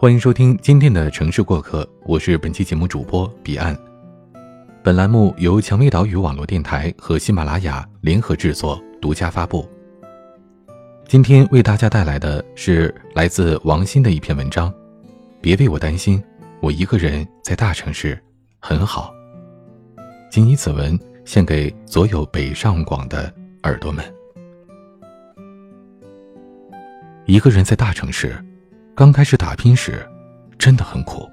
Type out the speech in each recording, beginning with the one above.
欢迎收听今天的城市过客，我是本期节目主播彼岸。本栏目由蔷薇岛屿网络电台和喜马拉雅联合制作，独家发布。今天为大家带来的是来自王鑫的一篇文章。别为我担心，我一个人在大城市很好。谨以此文献给所有北上广的耳朵们。一个人在大城市，刚开始打拼时，真的很苦。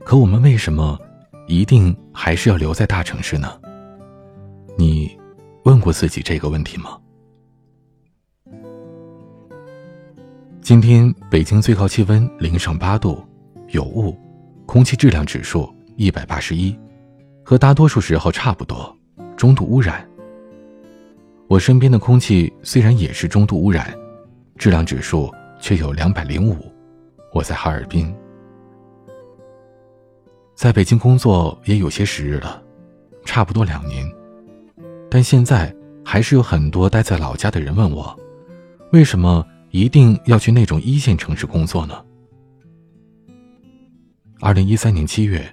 可我们为什么一定还是要留在大城市呢？你问过自己这个问题吗？今天北京最高气温零上八度，有雾，空气质量指数一百八十一，和大多数时候差不多，中度污染。我身边的空气虽然也是中度污染，质量指数却有两百零五。我在哈尔滨，在北京工作也有些时日了，差不多两年，但现在还是有很多待在老家的人问我，为什么？一定要去那种一线城市工作呢？二零一三年七月，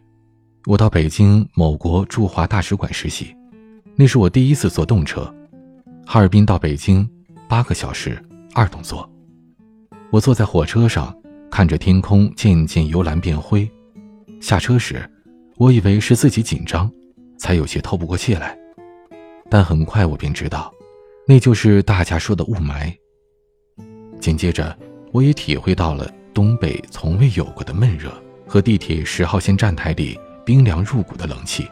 我到北京某国驻华大使馆实习，那是我第一次坐动车，哈尔滨到北京八个小时二等座。我坐在火车上，看着天空渐渐由蓝变灰。下车时，我以为是自己紧张，才有些透不过气来，但很快我便知道，那就是大家说的雾霾。紧接着，我也体会到了东北从未有过的闷热和地铁十号线站台里冰凉入骨的冷气，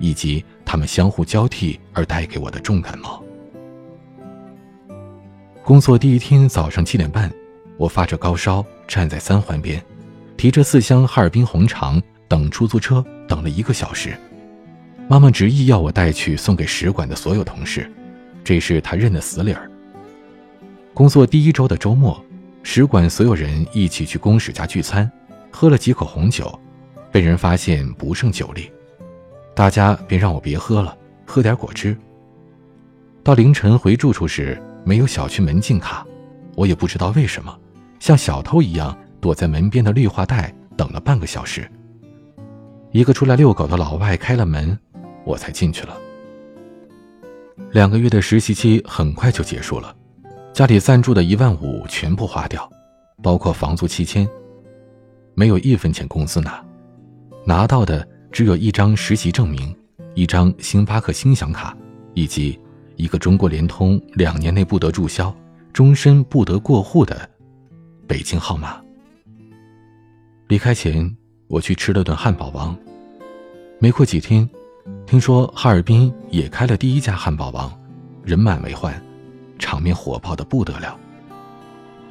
以及它们相互交替而带给我的重感冒。工作第一天早上七点半，我发着高烧站在三环边，提着四箱哈尔滨红肠等出租车，等了一个小时。妈妈执意要我带去送给使馆的所有同事，这是她认的死理儿。工作第一周的周末，使馆所有人一起去公使家聚餐，喝了几口红酒，被人发现不胜酒力，大家便让我别喝了，喝点果汁。到凌晨回住处时，没有小区门禁卡，我也不知道为什么，像小偷一样躲在门边的绿化带等了半个小时。一个出来遛狗的老外开了门，我才进去了。两个月的实习期很快就结束了。家里赞助的一万五全部花掉，包括房租七千，没有一分钱工资拿，拿到的只有一张实习证明、一张星巴克星享卡，以及一个中国联通两年内不得注销、终身不得过户的北京号码。离开前，我去吃了顿汉堡王。没过几天，听说哈尔滨也开了第一家汉堡王，人满为患。场面火爆的不得了，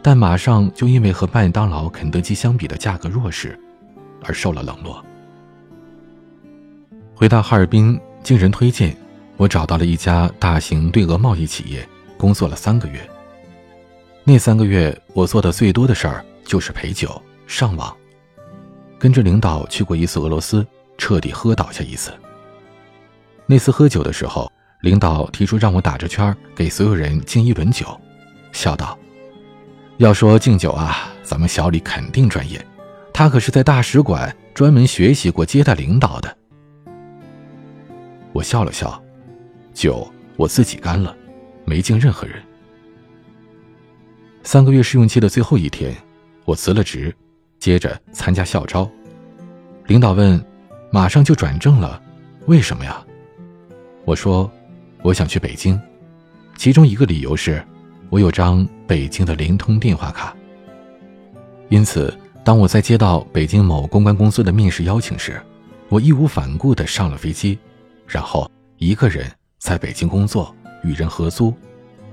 但马上就因为和麦当劳、肯德基相比的价格弱势，而受了冷落。回到哈尔滨，经人推荐，我找到了一家大型对俄贸易企业，工作了三个月。那三个月，我做的最多的事儿就是陪酒、上网，跟着领导去过一次俄罗斯，彻底喝倒下一次。那次喝酒的时候。领导提出让我打着圈给所有人敬一轮酒，笑道：“要说敬酒啊，咱们小李肯定专业，他可是在大使馆专门学习过接待领导的。”我笑了笑，酒我自己干了，没敬任何人。三个月试用期的最后一天，我辞了职，接着参加校招。领导问：“马上就转正了，为什么呀？”我说。我想去北京，其中一个理由是，我有张北京的联通电话卡。因此，当我在接到北京某公关公司的面试邀请时，我义无反顾地上了飞机，然后一个人在北京工作，与人合租，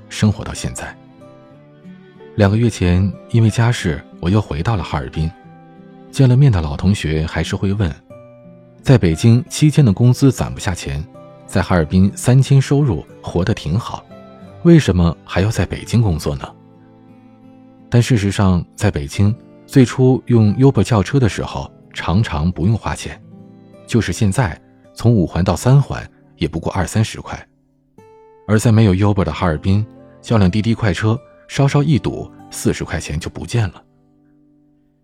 生活到现在。两个月前，因为家事，我又回到了哈尔滨，见了面的老同学还是会问，在北京七千的工资攒不下钱。在哈尔滨三千收入活得挺好，为什么还要在北京工作呢？但事实上，在北京最初用 Uber 叫车的时候，常常不用花钱，就是现在从五环到三环也不过二三十块，而在没有 Uber 的哈尔滨，叫辆滴滴快车稍稍一堵，四十块钱就不见了。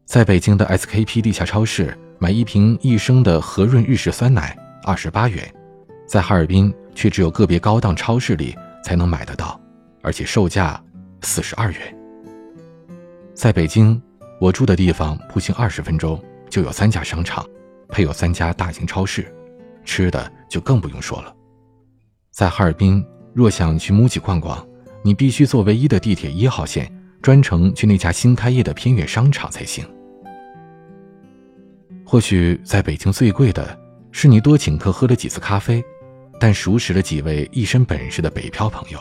在北京的 SKP 地下超市买一瓶一升的和润日式酸奶，二十八元，在哈尔滨却只有个别高档超市里才能买得到，而且售价四十二元。在北京，我住的地方步行二十分钟就有三家商场，配有三家大型超市，吃的就更不用说了。在哈尔滨，若想去 MUJI 逛逛，你必须坐唯一的地铁一号线，专程去那家新开业的偏远商场才行。或许在北京最贵的是你多请客喝了几次咖啡，但熟识了几位一身本事的北漂朋友，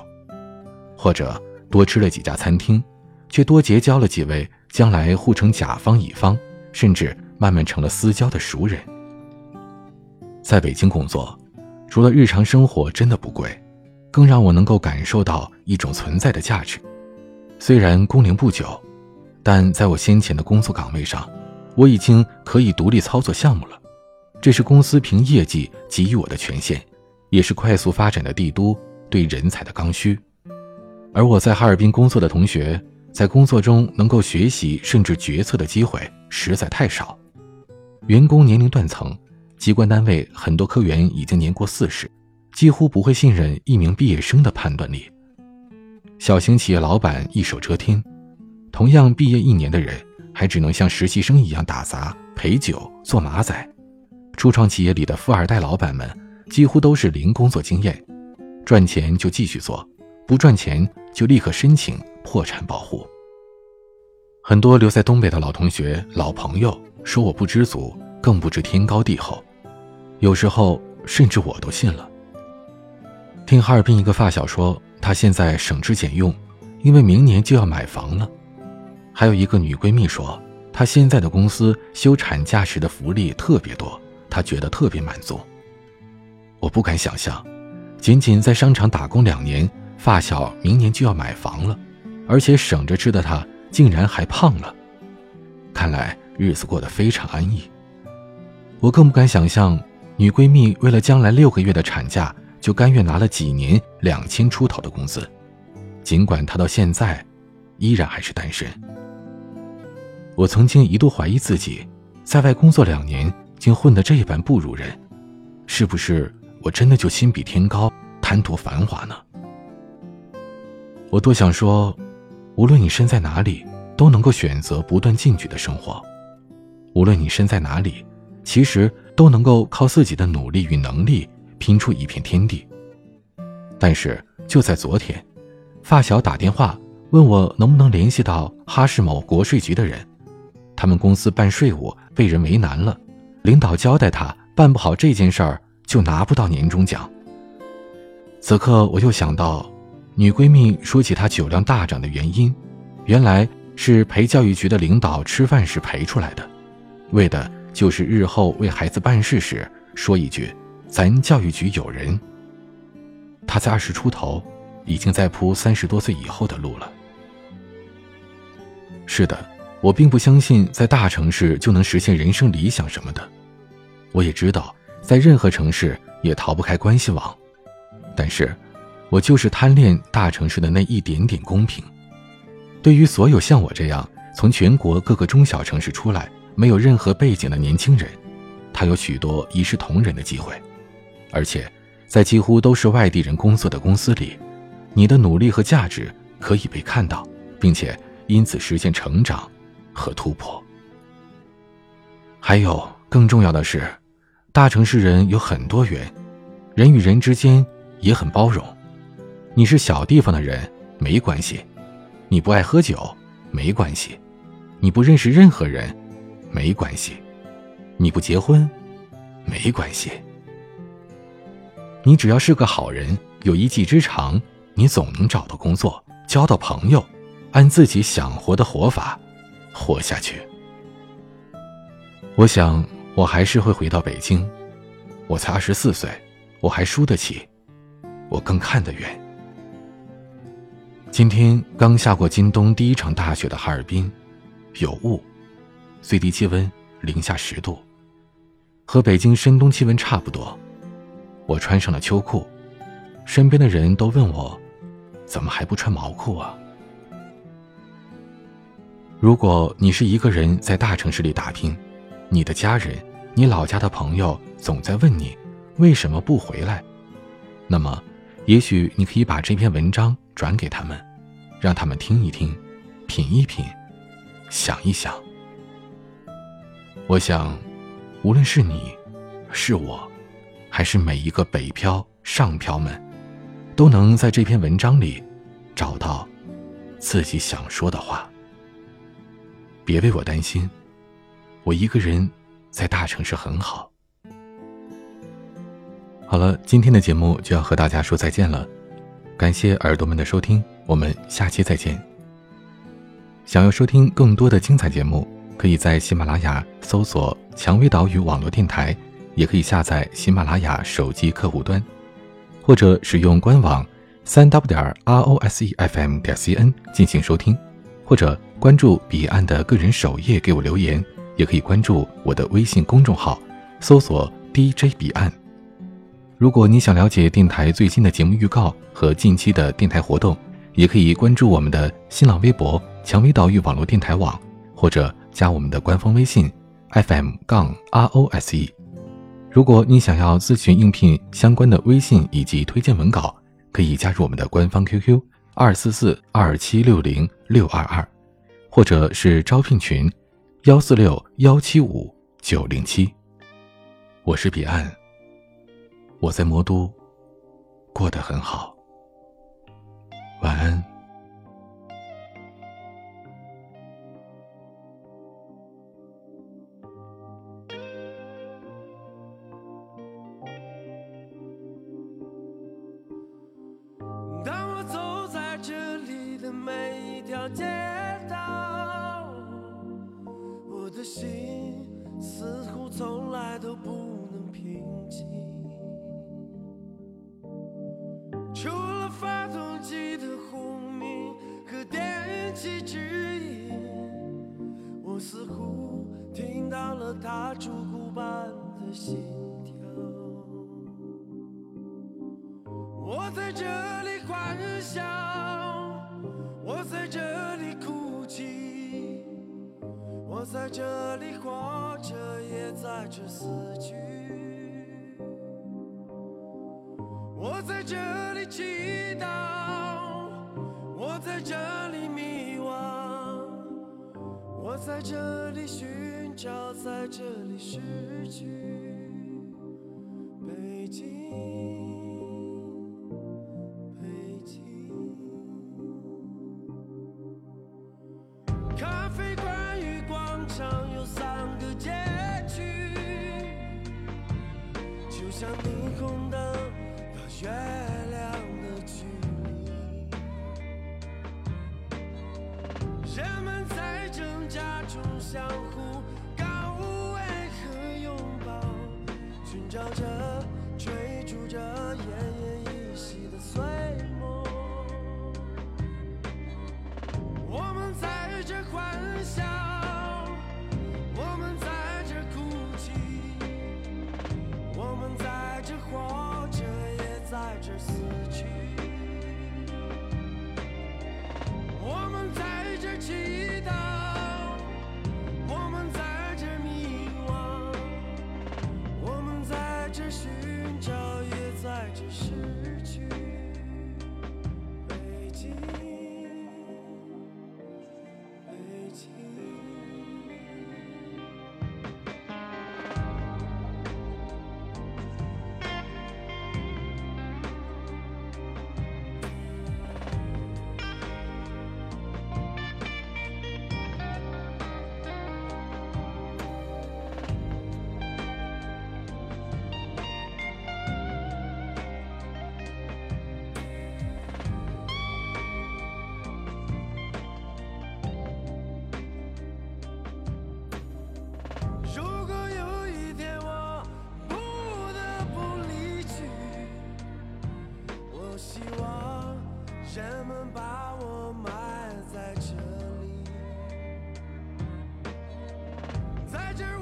或者多吃了几家餐厅，却多结交了几位将来互成甲方乙方，甚至慢慢成了私交的熟人。在北京工作，除了日常生活真的不贵，更让我能够感受到一种存在的价值。虽然工龄不久，但在我先前的工作岗位上。我已经可以独立操作项目了，这是公司凭业绩给予我的权限，也是快速发展的帝都对人才的刚需。而我在哈尔滨工作的同学，在工作中能够学习甚至决策的机会实在太少。员工年龄断层，机关单位很多科员已经年过四十，几乎不会信任一名毕业生的判断力。小型企业老板一手遮天，同样毕业一年的人。还只能像实习生一样打杂、陪酒、做马仔。初创企业里的富二代老板们几乎都是零工作经验，赚钱就继续做，不赚钱就立刻申请破产保护。很多留在东北的老同学、老朋友说我不知足，更不知天高地厚。有时候甚至我都信了。听哈尔滨一个发小说，他现在省吃俭用，因为明年就要买房了。还有一个女闺蜜说，她现在的公司休产假时的福利特别多，她觉得特别满足。我不敢想象，仅仅在商场打工两年，发小明年就要买房了，而且省着吃的她竟然还胖了。看来日子过得非常安逸。我更不敢想象，女闺蜜为了将来六个月的产假，就甘愿拿了几年两千出头的工资，尽管他到现在依然还是单身。我曾经一度怀疑自己，在外工作两年，竟混得这般不如人，是不是我真的就心比天高，贪图繁华呢？我多想说，无论你身在哪里，都能够选择不断进取的生活；无论你身在哪里，其实都能够靠自己的努力与能力拼出一片天地。但是就在昨天，发小打电话问我能不能联系到哈市某国税局的人。他们公司办税务被人为难了，领导交代他办不好这件事儿就拿不到年终奖。此刻我又想到，女闺蜜说起她酒量大涨的原因，原来是陪教育局的领导吃饭时陪出来的，为的就是日后为孩子办事时说一句“咱教育局有人”。他在二十出头，已经在铺三十多岁以后的路了。是的。我并不相信在大城市就能实现人生理想什么的，我也知道在任何城市也逃不开关系网，但是，我就是贪恋大城市的那一点点公平。对于所有像我这样从全国各个中小城市出来、没有任何背景的年轻人，他有许多一视同仁的机会，而且，在几乎都是外地人工作的公司里，你的努力和价值可以被看到，并且因此实现成长。和突破。还有更重要的是，大城市人有很多元，人与人之间也很包容。你是小地方的人没关系，你不爱喝酒没关系，你不认识任何人没关系，你不结婚没关系。你只要是个好人，有一技之长，你总能找到工作，交到朋友，按自己想活的活法。活下去。我想，我还是会回到北京。我才二十四岁，我还输得起，我更看得远。今天刚下过今冬第一场大雪的哈尔滨，有雾，最低气温零下十度，和北京深冬气温差不多。我穿上了秋裤，身边的人都问我，怎么还不穿毛裤啊？如果你是一个人在大城市里打拼，你的家人、你老家的朋友总在问你为什么不回来，那么，也许你可以把这篇文章转给他们，让他们听一听，品一品，想一想。我想，无论是你，是我，还是每一个北漂、上漂们，都能在这篇文章里找到自己想说的话。别为我担心，我一个人在大城市很好。好了，今天的节目就要和大家说再见了，感谢耳朵们的收听，我们下期再见。想要收听更多的精彩节目，可以在喜马拉雅搜索“蔷薇岛屿网络电台”，也可以下载喜马拉雅手机客户端，或者使用官网三 w 点 r o s e f m 点 c n 进行收听，或者。关注彼岸的个人首页给我留言，也可以关注我的微信公众号，搜索 DJ 彼岸。如果你想了解电台最新的节目预告和近期的电台活动，也可以关注我们的新浪微博“蔷薇岛屿网络电台网”，或者加我们的官方微信 FM 杠 ROSE。如果你想要咨询应聘相关的微信以及推荐文稿，可以加入我们的官方 QQ 二四四二七六零六二二。或者是招聘群，幺四六幺七五九零七。我是彼岸，我在魔都过得很好，晚安。听到了它烛骨般的心跳。我在这里欢笑，我在这里哭泣。我在这里活着，也在这死去。我在这里祈祷，我在这里迷惘，我在这里寻笑，在这里失去北京。北京咖啡馆与广场有三个街区，就像霓虹灯和月亮的距离。人们在挣扎中相互。寻找着，追逐着奄奄一息的碎梦。我们在这欢笑，我们在这哭泣，我们在这活着，也在这死去。我们在这期。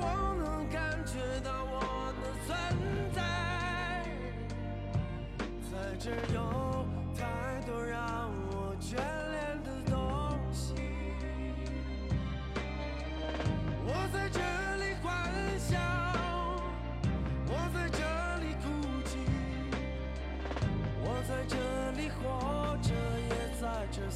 我能感觉到我的存在在这有太多让我眷恋的东西我在这里欢笑我在这里哭泣我在这里活着也在这